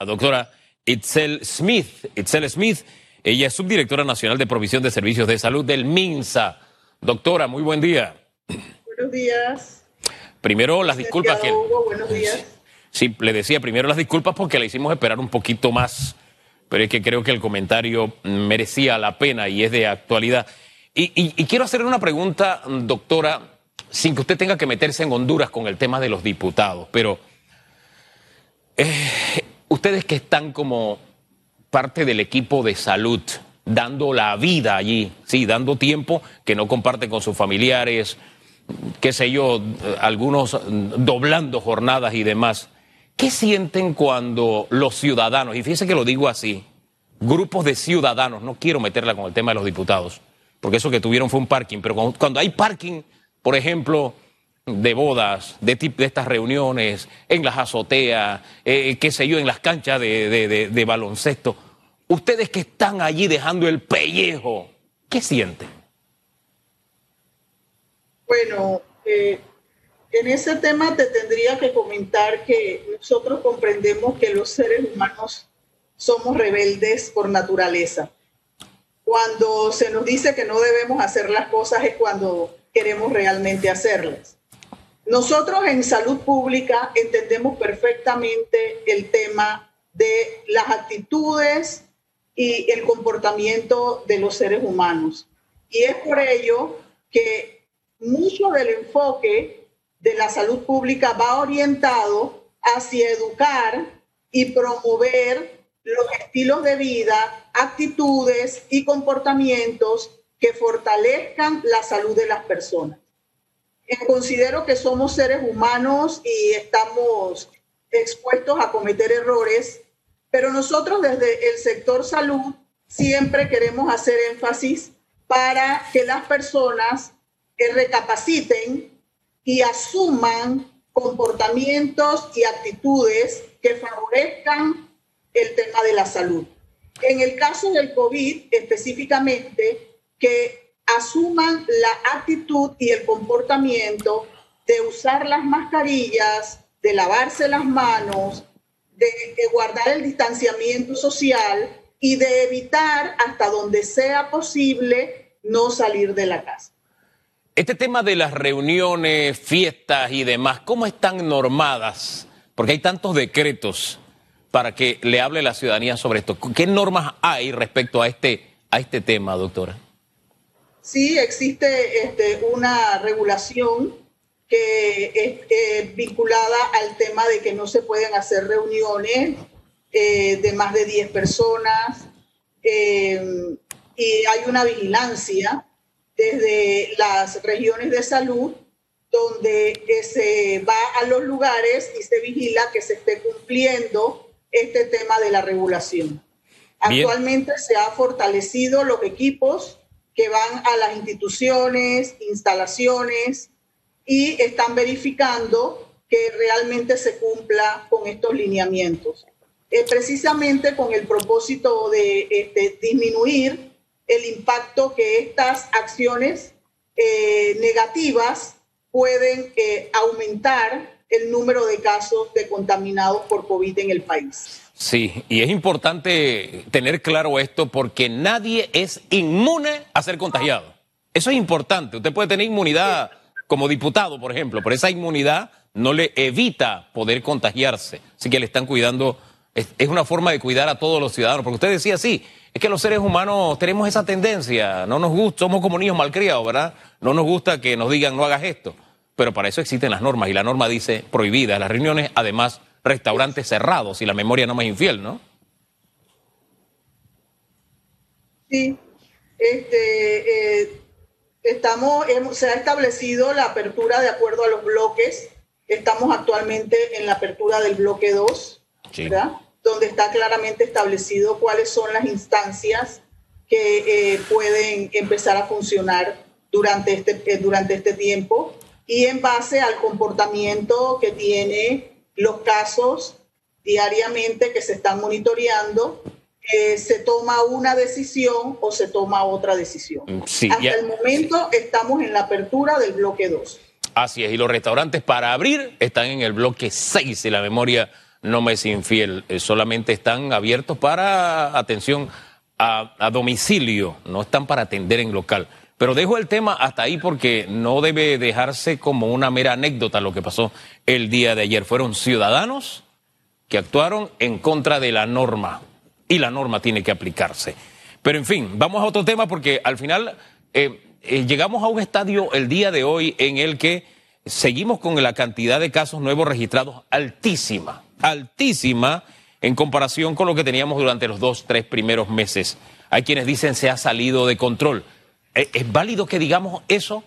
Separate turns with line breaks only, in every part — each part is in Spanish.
la doctora Itzel Smith. Itzel Smith, ella es subdirectora nacional de provisión de servicios de salud del MINSA. Doctora, muy buen día.
Buenos días.
Primero las disculpas que...
Hugo, buenos días.
Sí, le decía primero las disculpas porque le hicimos esperar un poquito más, pero es que creo que el comentario merecía la pena y es de actualidad. Y, y- y quiero hacerle una pregunta, doctora, sin que usted tenga que meterse en Honduras con el tema de los diputados, pero eh, ustedes que están como parte del equipo de salud, dando la vida allí, sí, dando tiempo que no comparten con sus familiares, qué sé yo, algunos doblando jornadas y demás. ¿Qué sienten cuando los ciudadanos, y fíjense que lo digo así, grupos de ciudadanos, no quiero meterla con el tema de los diputados, porque eso que tuvieron fue un parking, pero cuando hay parking, por ejemplo, de bodas, de, de estas reuniones, en las azoteas, eh, qué sé yo, en las canchas de baloncesto, ustedes que están allí dejando el pellejo, ¿qué sienten?
Bueno, eh, en ese tema te tendría que comentar que nosotros comprendemos que los seres humanos somos rebeldes por naturaleza. Cuando se nos dice que no debemos hacer las cosas es cuando queremos realmente hacerlas. Nosotros en salud pública entendemos perfectamente el tema de las actitudes y el comportamiento de los seres humanos. Y es por ello que mucho del enfoque de la salud pública va orientado hacia educar y promover los estilos de vida, actitudes y comportamientos que fortalezcan la salud de las personas. Eh, Considero que somos seres humanos y estamos expuestos a cometer errores, pero nosotros desde el sector salud siempre queremos hacer énfasis para que las personas recapaciten y asuman comportamientos y actitudes que favorezcan el tema de la salud. En el caso del COVID específicamente, que asuman la actitud y el comportamiento de usar las mascarillas, de lavarse las manos, de, de guardar el distanciamiento social y de evitar hasta donde sea posible no salir de la casa.
Este tema de las reuniones, fiestas y demás, ¿cómo están normadas? Porque hay tantos decretos para que le hable la ciudadanía sobre esto. ¿Qué normas hay respecto a este, a este tema, doctora?
Sí, existe este, una regulación que es eh, vinculada al tema de que no se pueden hacer reuniones eh, de más de 10 personas eh, y hay una vigilancia desde las regiones de salud donde eh, se va a los lugares y se vigila que se esté cumpliendo este tema de la regulación.
Bien.
Actualmente se ha fortalecido los equipos que van a las instituciones, instalaciones y están verificando que realmente se cumpla con estos lineamientos. Eh, precisamente con el propósito de este, disminuir el impacto que estas acciones eh, negativas pueden eh, aumentar el número de casos de contaminados por COVID en el país.
Sí, y es importante tener claro esto porque nadie es inmune a ser contagiado. Eso es importante. Usted puede tener inmunidad como diputado, por ejemplo, pero esa inmunidad no le evita poder contagiarse. Así que le están cuidando, es, una forma de cuidar a todos los ciudadanos. Porque usted decía, sí, es que los seres humanos tenemos esa tendencia, no nos gusta, somos como niños malcriados, ¿verdad? No nos gusta que nos digan no hagas esto. Pero para eso existen las normas y la norma dice prohibidas las reuniones, además restaurantes cerrados, si la memoria no me es infiel, ¿no?
Sí, este, eh, estamos, se ha establecido la apertura de acuerdo a los bloques. Estamos actualmente en la apertura del bloque 2,
Sí.
¿verdad? Donde está claramente establecido cuáles son las instancias que eh, pueden empezar a funcionar durante este, eh, durante este tiempo y en base al comportamiento que tiene los casos diariamente que se están monitoreando, eh, se toma una decisión o se toma otra decisión.
Sí,
Hasta
ya-
el momento estamos en la apertura del bloque 2.
Así es, y los restaurantes para abrir están en el bloque 6, si la memoria no me es infiel, eh, solamente están abiertos para atención a, domicilio, no están para atender en local. Pero dejo el tema hasta ahí porque no debe dejarse como una mera anécdota lo que pasó el día de ayer. Fueron ciudadanos que actuaron en contra de la norma y la norma tiene que aplicarse. Pero en fin, vamos a otro tema porque al final eh, eh, llegamos a un estadio el día de hoy en el que seguimos con la cantidad de casos nuevos registrados altísima, altísima en comparación con lo que teníamos durante los dos, tres primeros meses. Hay quienes dicen se ha salido de control. ¿E-, ¿Es válido que digamos eso?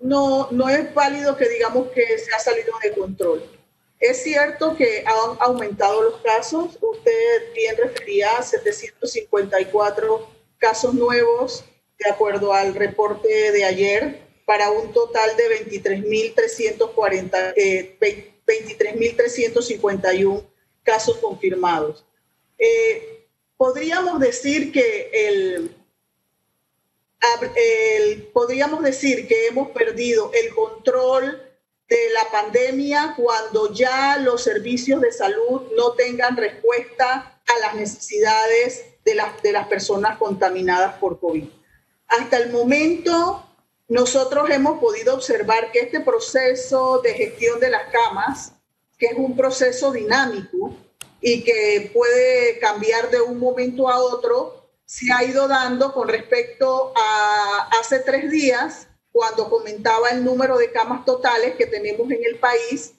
No, no es válido que digamos que se ha salido de control. Es cierto que han aumentado los casos. Usted bien refería a 754 casos nuevos, de acuerdo al reporte de ayer, para un total de 23.340. Eh, 23.351 casos confirmados. Eh, podríamos decir que el, podríamos decir que hemos perdido el control de la pandemia cuando ya los servicios de salud no tengan respuesta a las necesidades de las, de las personas contaminadas por COVID. Hasta el momento, nosotros hemos podido observar que este proceso de gestión de las camas, que es un proceso dinámico y que puede cambiar de un momento a otro, se ha ido dando con respecto a hace tres días, cuando comentaba el número de camas totales que tenemos en el país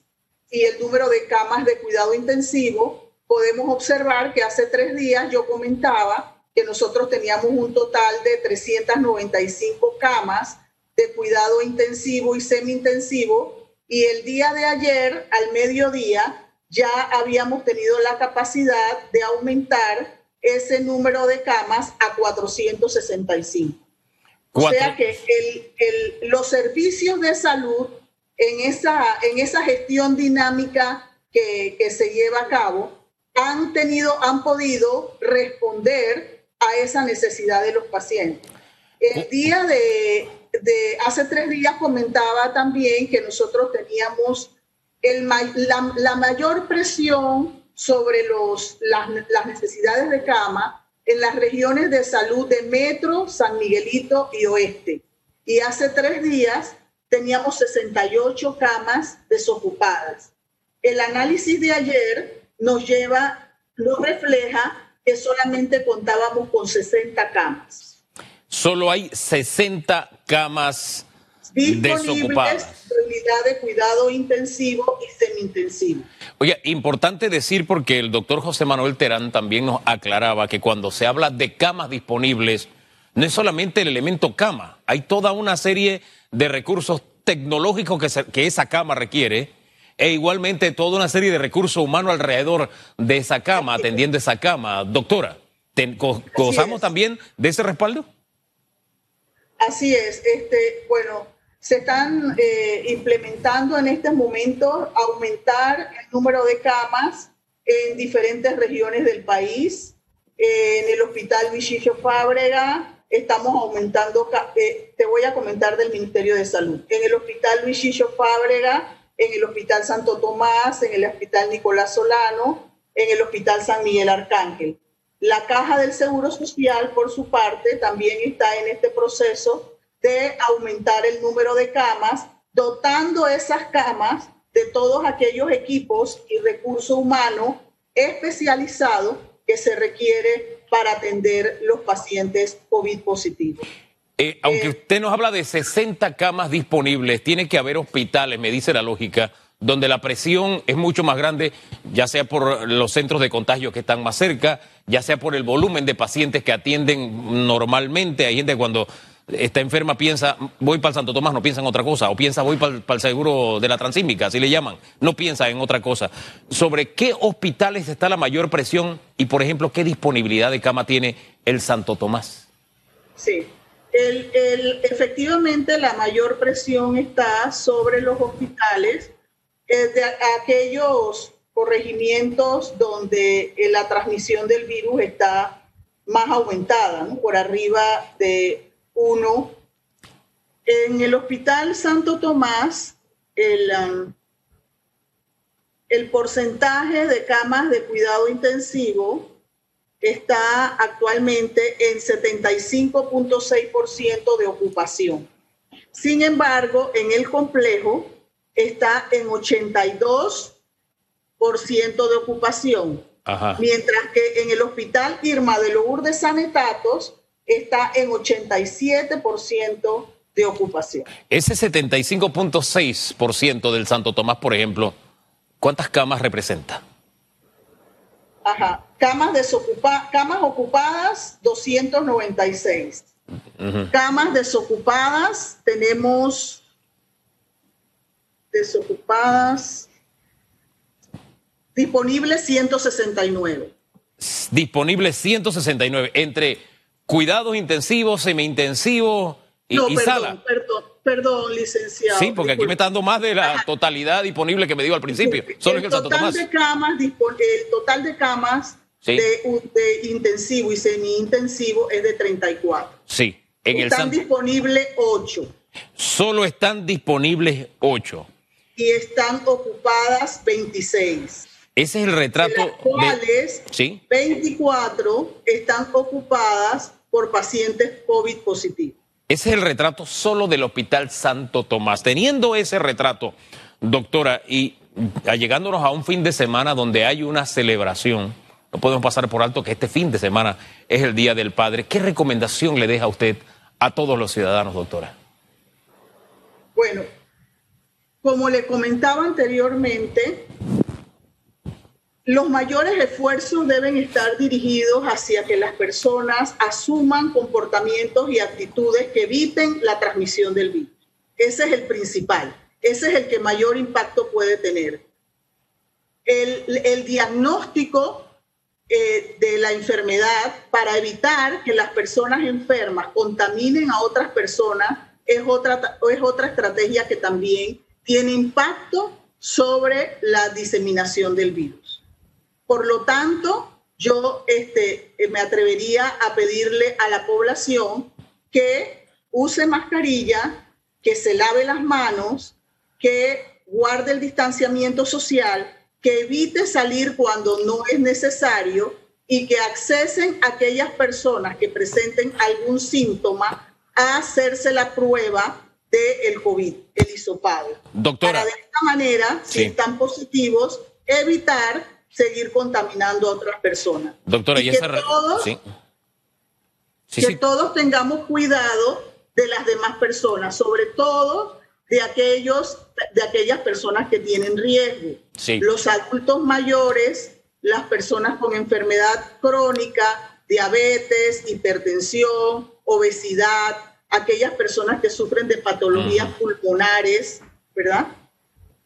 y el número de camas de cuidado intensivo, podemos observar que hace tres días yo comentaba que nosotros teníamos un total de 395 camas de cuidado intensivo y semi-intensivo y el día de ayer, al mediodía, ya habíamos tenido la capacidad de aumentar ese número de camas a 465. O sea que los servicios de salud en esa, en esa gestión dinámica que, que se lleva a cabo han tenido, han podido responder a esa necesidad de los pacientes. El día de, de hace tres días comentaba también que nosotros teníamos el, la, la, mayor presión sobre los, las, las necesidades de cama en las regiones de salud de Metro, San Miguelito y Oeste. Y hace tres días teníamos 68 camas desocupadas. El análisis de ayer nos lleva, nos refleja que solamente contábamos con 60 camas
solo hay 60 camas desocupadas.
De cuidado intensivo y semi-intensivo.
Oye, importante decir porque el doctor José Manuel Terán también nos aclaraba que cuando se habla de camas disponibles, no es solamente el elemento cama, hay toda una serie de recursos tecnológicos que, que esa cama requiere e igualmente toda una serie de recursos humanos alrededor de esa cama, atendiendo esa cama. Doctora, ¿gozamos también de ese respaldo?
Así es, este, bueno, se están eh, implementando en este momento aumentar el número de camas en diferentes regiones del país. en el Hospital Vichy Fábrega estamos aumentando, eh, te voy a comentar del Ministerio de Salud. En el Hospital Vichy Fábrega, en el Hospital Santo Tomás, en el Hospital Nicolás Solano, en el Hospital San Miguel Arcángel. La Caja del Seguro Social, por su parte, también está en este proceso de aumentar el número de camas, dotando esas camas de todos aquellos equipos y recursos humanos especializados que se requiere para atender los pacientes COVID positivos.
Eh, aunque eh, usted nos habla de 60 camas disponibles, tiene que haber hospitales, me dice la lógica, donde la presión es mucho más grande, ya sea por los centros de contagio que están más cerca, ya sea por el volumen de pacientes que atienden normalmente. Hay gente cuando está enferma piensa, voy para el Santo Tomás, no piensa en otra cosa, o piensa, voy para el, seguro de la transísmica, así le llaman, no piensa en otra cosa. ¿Sobre qué hospitales está la mayor presión y, por ejemplo, qué disponibilidad de cama tiene el Santo Tomás?
Sí, el, efectivamente la mayor presión está sobre los hospitales de aquellos corregimientos donde eh, la transmisión del virus está más aumentada, por arriba de uno. En el Hospital Santo Tomás, el, um, el porcentaje de camas de cuidado intensivo está actualmente en 75.6% de ocupación. Sin embargo, en el complejo está en 82% de ocupación, mientras que en el hospital Irma de Lourdes Sanetatos está en 87% de ocupación.
Ese 75.6% del Santo Tomás, por ejemplo, ¿cuántas camas representa?
Ajá. Camas, desocupa camas ocupadas, 296. Camas desocupadas, tenemos desocupadas, disponibles 169.
Disponibles 169 entre cuidados intensivos, semi-intensivos y,
no, perdón, Perdón, perdón, licenciado.
Sí, porque aquí me está dando más de la totalidad disponible que me dio al principio.
Solo el, total de camas, el total de camas de, intensivo y semi-intensivo es de 34.
Sí.
En están disponibles 8.
Solo están disponibles 8.
Y están ocupadas 26.
Ese es el retrato. De
las cuales 24 están ocupadas por pacientes COVID positivos.
Ese es el retrato solo del Hospital Santo Tomás. Teniendo ese retrato, doctora, y llegándonos a un fin de semana donde hay una celebración, no podemos pasar por alto que este fin de semana es el Día del Padre. ¿Qué recomendación le deja usted a todos los ciudadanos, doctora?
Bueno, como le comentaba anteriormente, los mayores esfuerzos deben estar dirigidos hacia que las personas asuman comportamientos y actitudes que eviten la transmisión del virus. Ese es el principal, ese es el que mayor impacto puede tener. El, diagnóstico eh, de la enfermedad para evitar que las personas enfermas contaminen a otras personas es otra, es otra estrategia que también tiene impacto sobre la diseminación del virus. Por lo tanto, yo este, me atrevería a pedirle a la población que use mascarilla, que se lave las manos, que guarde el distanciamiento social que evite salir cuando no es necesario y que accesen a aquellas personas que presenten algún síntoma a hacerse la prueba del el COVID, el hisopado.
Doctora.
Para de esta manera, si están positivos, evitar seguir contaminando a otras personas.
Doctora, y,
que, todos, que todos tengamos cuidado de las demás personas, sobre todo de, aquellos, de aquellas personas que tienen riesgo. Los adultos mayores, las personas con enfermedad crónica, diabetes, hipertensión, obesidad, aquellas personas que sufren de patologías pulmonares, ¿verdad?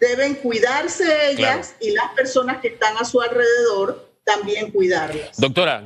Deben cuidarse ellas y las personas que están a su alrededor también cuidarlas.
Doctora,